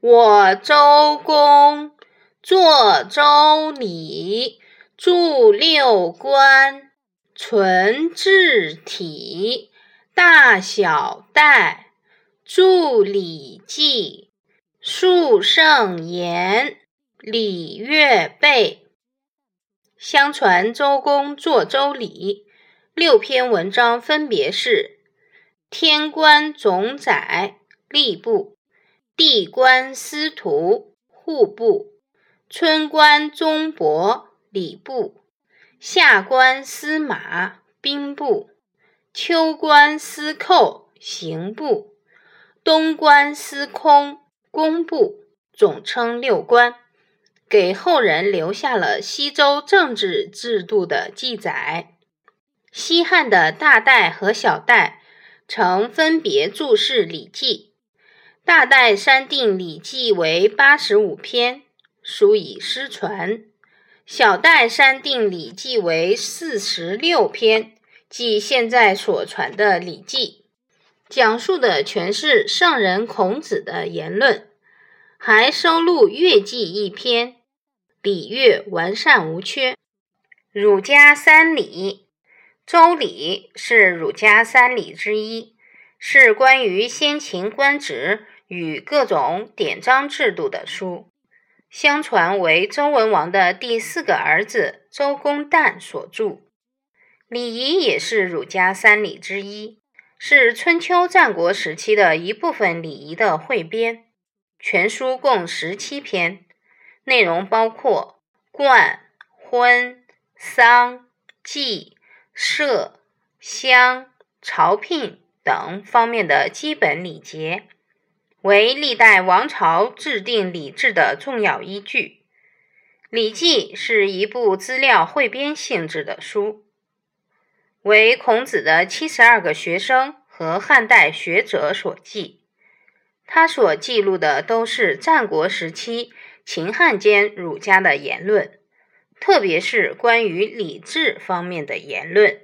我周公作周礼，著六官，存治体，大小代，著礼记，述圣言，礼乐备。相传周公作周礼，六篇文章分别是：天官总宰，吏部。地官司徒户部，春官宗伯礼部，夏官司马兵部，秋官司寇刑部，冬官司空工部，总称六官，给后人留下了西周政治制度的记载。西汉的大代和小代曾分别注释《礼记》。大代删定礼记为八十五篇，书已失传；小代删定礼记为四十六篇，即现在所传的礼记，讲述的全是圣人孔子的言论，还收录乐记一篇，礼乐完善无缺。儒家三礼，周礼是儒家三礼之一，是关于先秦官职。与各种典章制度的书，相传为周文王的第四个儿子周公旦所著。礼仪也是儒家三礼之一，是春秋战国时期的一部分礼仪的汇编。全书共十七篇，内容包括冠、婚、丧、祭、社、乡、朝聘等方面的基本礼节。为历代王朝制定礼制的重要依据，《礼记》是一部资料汇编性质的书，为孔子的七十二个学生和汉代学者所记。他所记录的都是战国时期秦汉间儒家的言论，特别是关于礼制方面的言论。